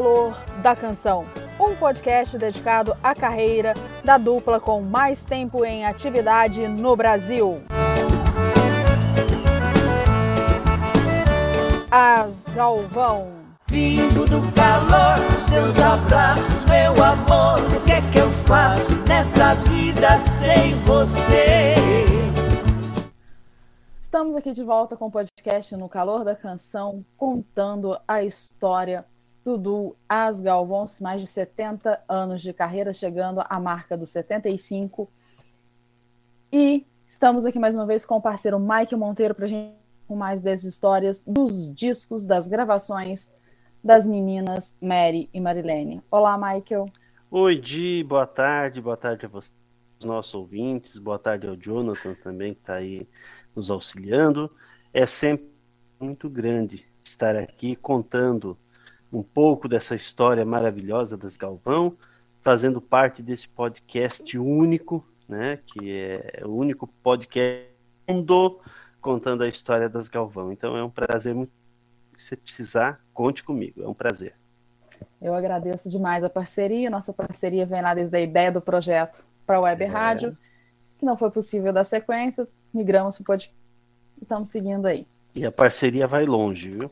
Calor da Canção, um podcast dedicado à carreira da dupla com mais tempo em atividade no Brasil. As Galvão. Vivo do calor dos teus abraços, meu amor. O que é que eu faço nesta vida sem você? Estamos aqui de volta com o podcast No Calor da Canção, contando a história do duo As Galvões, mais de 70 anos de carreira, chegando à marca dos 75. E estamos aqui mais uma vez com o parceiro Mike Monteiro para a gente com mais dessas histórias dos discos, das gravações das meninas Mary e Marilene. Olá, Michael. Oi, Di, boa tarde, boa tarde a vocês, nossos ouvintes, boa tarde ao Jonathan também, que está aí nos auxiliando. É sempre muito grande estar aqui contando um pouco dessa história maravilhosa das Galvão, fazendo parte desse podcast único, né, que é o único podcast do mundo contando a história das Galvão. Então é um prazer muito. Se você precisar, conte comigo. É um prazer. Eu agradeço demais a parceria. Nossa parceria vem lá desde a ideia do projeto para a Web é. Rádio, que não foi possível dar sequência. Migramos para o podcast e estamos seguindo aí. E a parceria vai longe, viu?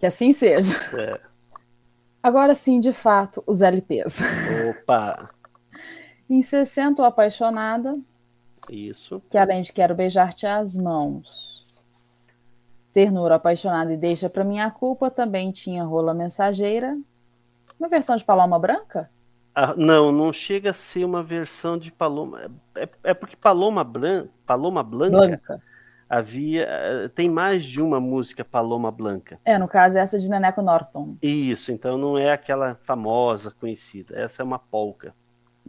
Que assim seja. É. Agora sim, de fato, os LPs. Opa! em 60, Apaixonada, isso. Que além de Quero Beijar-te as Mãos, Ternura Apaixonada e Deixa Pra Minha Culpa, também tinha Rola Mensageira. Uma versão de Paloma Branca? Ah, não, não chega a ser uma versão de Paloma. É, é porque Paloma, Bran... Paloma Blanca, Blanca havia. Tem mais de uma música Paloma Blanca. É, no caso, essa de Neneco Norton. Isso, então não é aquela famosa, conhecida. Essa é uma polca.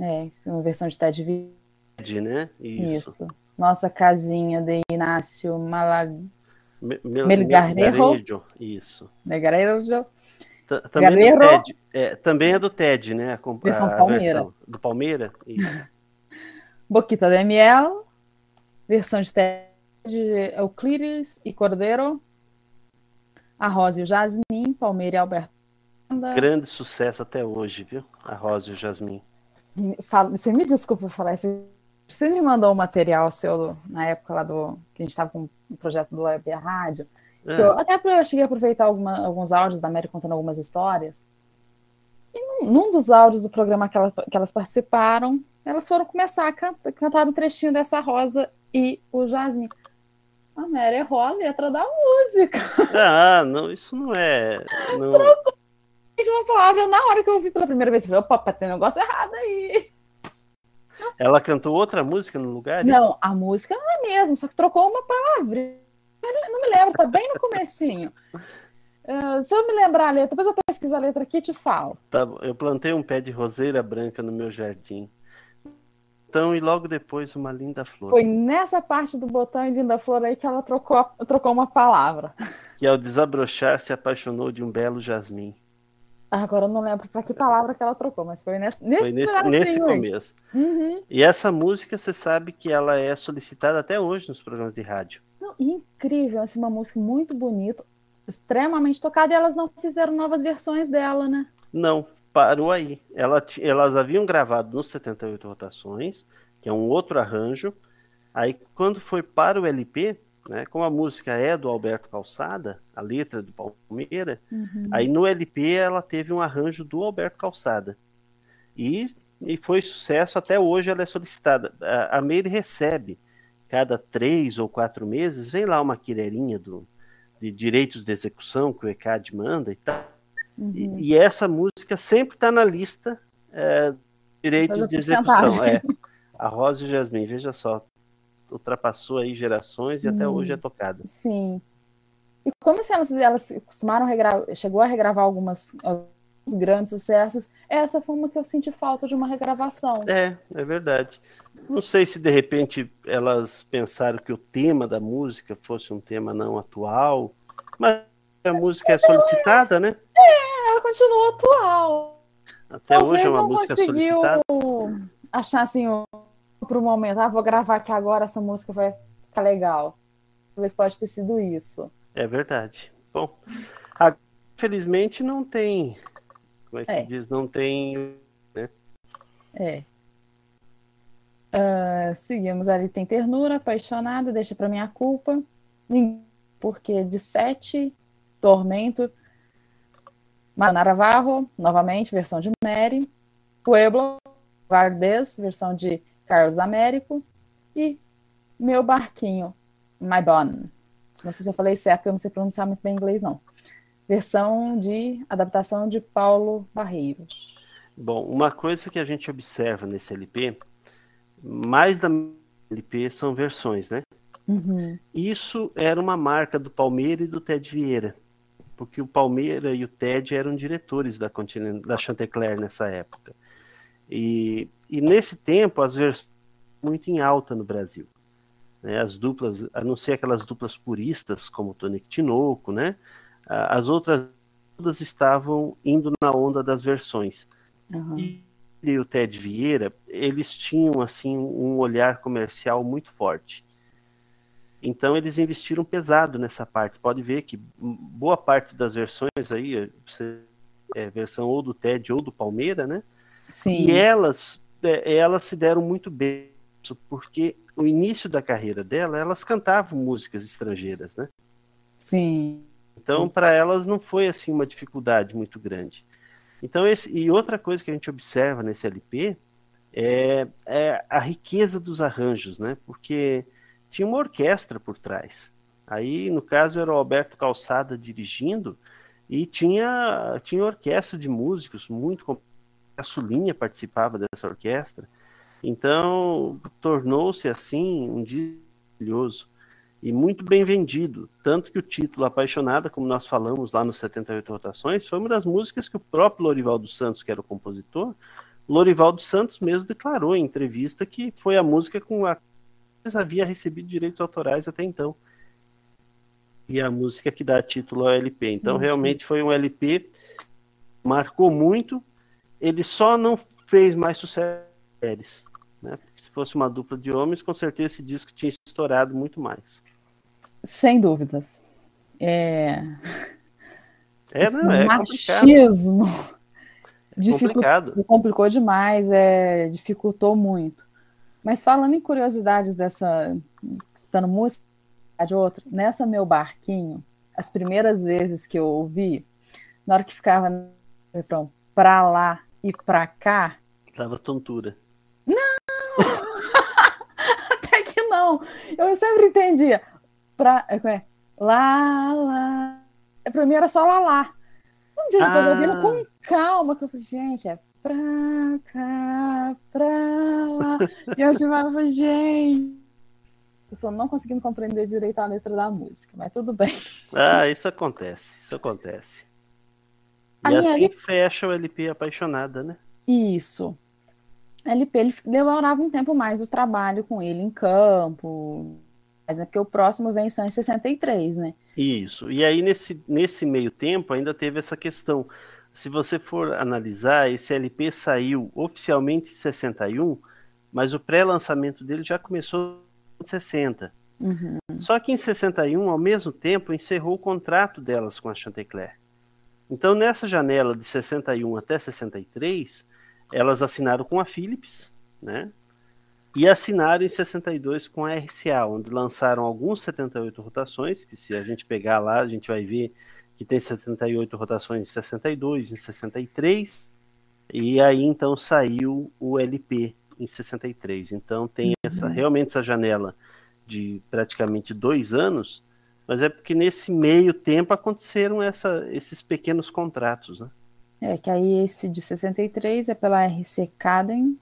É, uma versão de Ted né? Isso. Isso. Nossa casinha de Inácio Malag... Me, Melgarejo. Isso. Melgarejo. Também, é do Ted, é, também é do Ted, né? A, versão a Palmeira. Versão do Palmeira. Isso. Boquita de Miel. Versão de Ted, Euclides e Cordeiro. A Rosa e o Jasmim, Palmeira e Alberto. Grande sucesso até hoje, viu? A Rosa e o Jasmim. Você me desculpa falar isso você me mandou um material seu na época lá do. que a gente estava com o projeto do Web Rádio. É. Eu, até eu cheguei a aproveitar alguma, alguns áudios da Mary contando algumas histórias. E num, num dos áudios do programa que, ela, que, elas participaram, elas foram começar a cantar, cantar um trechinho dessa Rosa e o Jasmine. A Mary errou a letra da música. Ah, não, isso não é. Não... Trocou uma palavra na hora que eu ouvi pela primeira vez. Eu falei, opa, tem um negócio errado aí. Ela cantou outra música no lugar? Não, a música não é mesmo, só que trocou uma palavra. Não me lembro, tá bem no comecinho. Uh, se eu me lembrar a letra, depois eu pesquiso a letra aqui e te falo. Tá. Eu plantei um pé de roseira branca no meu jardim. Então, e logo depois uma linda flor. Foi nessa parte do botão e linda flor aí que ela trocou, trocou uma palavra. Que ao desabrochar se apaixonou de um belo jasmim. Agora eu não lembro para que palavra que ela trocou, mas foi nesse, nesse, foi nesse, nesse começo. Uhum. E essa música, você sabe que ela é solicitada até hoje nos programas de rádio. Não, incrível, assim, uma música muito bonita, extremamente tocada, e elas não fizeram novas versões dela, né? Não, parou aí. Ela, elas haviam gravado nos 78 rotações, que é um outro arranjo. Aí, quando foi para o LP, né? Como a música é do Alberto Calçada, a letra do Palmeira, uhum. aí no LP ela teve um arranjo do Alberto Calçada. E, e foi sucesso, até hoje ela é solicitada. A, a Meire recebe, cada três ou quatro meses, vem lá uma quireirinha do, de direitos de execução que o ECAD manda e tal. Uhum. E, e, essa música sempre está na lista é, direitos de execução. É, a Rosa e o Jasmine, veja só, ultrapassou aí gerações e hum, até hoje é tocada. Sim. E como se elas, elas costumaram regravar, chegou a regravar algumas os grandes sucessos. Essa foi uma que eu senti falta de uma regravação. É, é verdade. Não sei se de repente elas pensaram que o tema da música fosse um tema não atual, mas a música é solicitada, né? É, ela continua atual. Até Talvez hoje é uma música solicitada. Achar assim, o momento, ah, vou gravar aqui agora, essa música vai ficar legal. Talvez pode ter sido isso. É verdade. Bom, infelizmente não tem. Como é que é. diz? Não tem. Né? É. Uh, seguimos ali, tem ternura, apaixonada, deixa para minha culpa. Porque de sete, tormento. Manaravarro, novamente, versão de Mary. Pueblo, Vardes, versão de Carlos Américo. E Meu Barquinho, My Bon. Não sei se eu falei certo, eu não sei pronunciar muito bem inglês, não. Versão de adaptação de Paulo Barreiros. Bom, uma coisa que a gente observa nesse LP mais da LP são versões, né? Uhum. Isso era uma marca do Palmeira e do Ted Vieira, porque o Palmeira e o Ted eram diretores da, da Chantecler nessa época. E, e nesse tempo, as versões muito em alta no Brasil. Né? As duplas, a não ser aquelas duplas puristas, como Tonic Tinoco, né? As outras todas estavam indo na onda das versões. Uhum. E e o Ted Vieira, eles tinham assim um olhar comercial muito forte. Então eles investiram pesado nessa parte. Pode ver que boa parte das versões aí, é versão ou do Ted ou do Palmeira, né? Sim. E elas, é, elas se deram muito bem, porque o início da carreira dela, elas cantavam músicas estrangeiras, né? Sim. Então para elas não foi assim uma dificuldade muito grande. Então, esse, e outra coisa que a gente observa nesse LP é, é, a riqueza dos arranjos, né? Porque tinha uma orquestra por trás. Aí, no caso, era o Alberto Calçada dirigindo e tinha, tinha orquestra de músicos muito. A Sulinha participava dessa orquestra. Então, tornou-se assim um dia maravilhoso e muito bem vendido. Tanto que o título Apaixonada, como nós falamos lá nos 78 Rotações, foi uma das músicas que o próprio Lorival dos Santos, que era o compositor, Lorival dos Santos mesmo declarou em entrevista que foi a música com a havia recebido direitos autorais até então. E a música que dá título ao LP. Então, uhum. realmente foi um LP marcou muito. Ele só não fez mais sucesso mulheres. Né? se fosse uma dupla de homens, com certeza esse disco tinha estourado muito mais. Sem dúvidas. É, é, não, é machismo complicado. complicou demais, é, dificultou muito. Mas falando em curiosidades dessa, estando música de outra, nessa meu barquinho, as primeiras vezes que eu ouvi, na hora que ficava no refrão pra lá e pra cá, dava tontura. Não! Até que não. Eu sempre entendia pra. É, é, lá, lá. Pra mim era só lá, lá. Um dia depois ah. ouvindo com calma, que eu falei, gente, é pra cá, lá. e assim vai, gente. Eu só não conseguindo compreender direito a letra da música, mas tudo bem. Ah, isso acontece, isso acontece. E assim fecha o LP apaixonada, né? Isso. LP ele demorava um tempo mais o trabalho com ele em campo, mas é porque o próximo vem só em 63, né? Isso. E aí, nesse, nesse meio tempo, ainda teve essa questão. Se você for analisar, esse LP saiu oficialmente em 61, mas o pré-lançamento dele já começou em 60. Uhum. Só que em 61, ao mesmo tempo, encerrou o contrato delas com a Chantecler. Então, nessa janela de 61 até 63, elas assinaram com a Philips, né? E assinaram em 62 com a RCA, onde lançaram alguns 78 rotações, que se a gente pegar lá, a gente vai ver que tem 78 rotações em 62, em 63, e aí então saiu o LP em 63. Então tem uhum. essa realmente essa janela de praticamente dois anos, mas é porque nesse meio tempo aconteceram essa, esses pequenos contratos, né? É, que aí esse de 63 é pela RC Caden.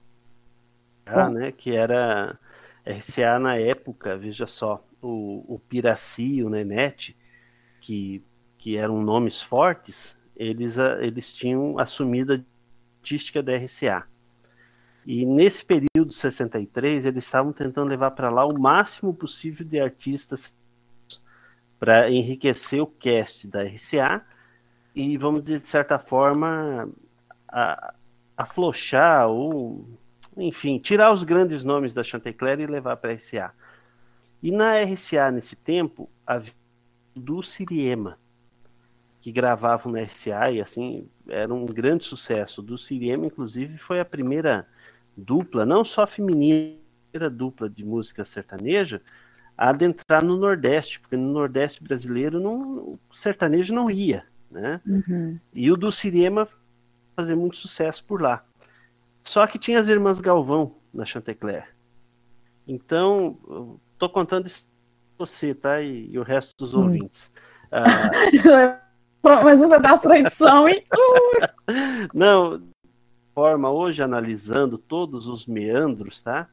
Ah, né? Que era RCA na época, veja só, o, o Piraci, o Nenete, que, que eram nomes fortes, eles, eles tinham assumido a artística da RCA. E nesse período 63, eles estavam tentando levar para lá o máximo possível de artistas para enriquecer o cast da RCA e, vamos dizer, de certa forma, a, aflochar ou, enfim, tirar os grandes nomes da Chantecler e levar para a RCA. E na RCA, nesse tempo, havia do Siriema, que gravavam na RCA e, assim, era um grande sucesso. Do Siriema, inclusive, foi a primeira dupla, não só feminina, dupla de música sertaneja, a adentrar no Nordeste, porque no Nordeste brasileiro não, o sertanejo não ia, né? Uhum. E o do Siriema fazer muito sucesso por lá. Só que tinha as irmãs Galvão na Chantecler. Então, tô contando isso pra você, tá? E, e o resto dos hum. ouvintes. Ah... Mais um pedaço da edição, hein? não, forma hoje analisando todos os meandros, tá?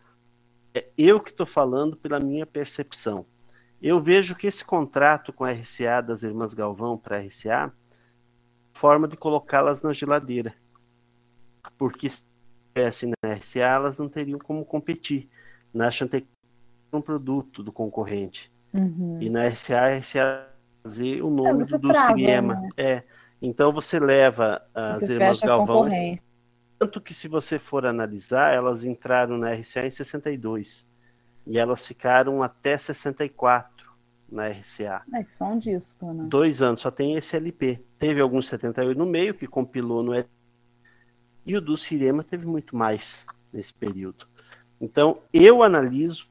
É eu que estou falando pela minha percepção. Eu vejo que esse contrato com a RCA das Irmãs Galvão para a RCA, forma de colocá-las na geladeira. Porque se estivessem na RCA, elas não teriam como competir. Na Chantec um produto do concorrente. Uhum. E na RCA, RCA fazer o nome é, do trava, cinema. Né? É. Então você leva as você Irmãs Galvão. Tanto que se você for analisar, elas entraram na RCA em 62 e elas ficaram até 64 na RCA. É que só um disco, né? Dois anos, só tem esse LP. Teve alguns 78 no meio, que compilou no LP. E o do Cirema teve muito mais nesse período. Então, eu analiso,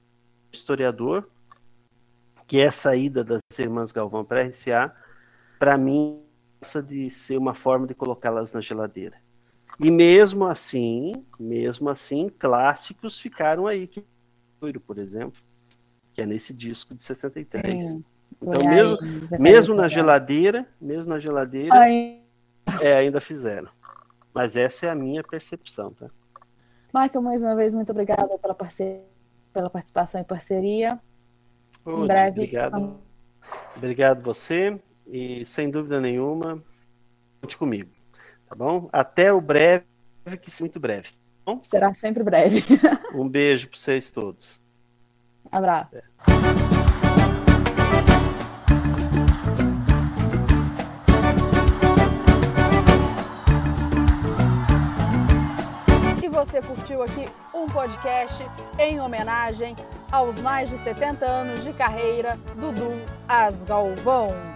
historiador, que é a saída das irmãs Galvão para a RCA, para mim, essa de ser uma forma de colocá-las na geladeira. E mesmo assim, mesmo assim, clássicos ficaram aí, que por exemplo, que é nesse disco de 63. Sim. Então, mesmo, mesmo na geladeira, mesmo na geladeira, é, ainda fizeram. Mas essa é a minha percepção, tá? Michael, mais uma vez, muito obrigada pela, parceria, pela participação e parceria. em breve. Obrigado. Obrigado você. E sem dúvida nenhuma, conte comigo. Tá bom? Até o breve, que muito breve. Tá bom? Será sempre breve. um beijo para vocês todos. Abraço. É. E você curtiu aqui um podcast em homenagem aos mais de 70 anos de carreira do Dudu As Galvão.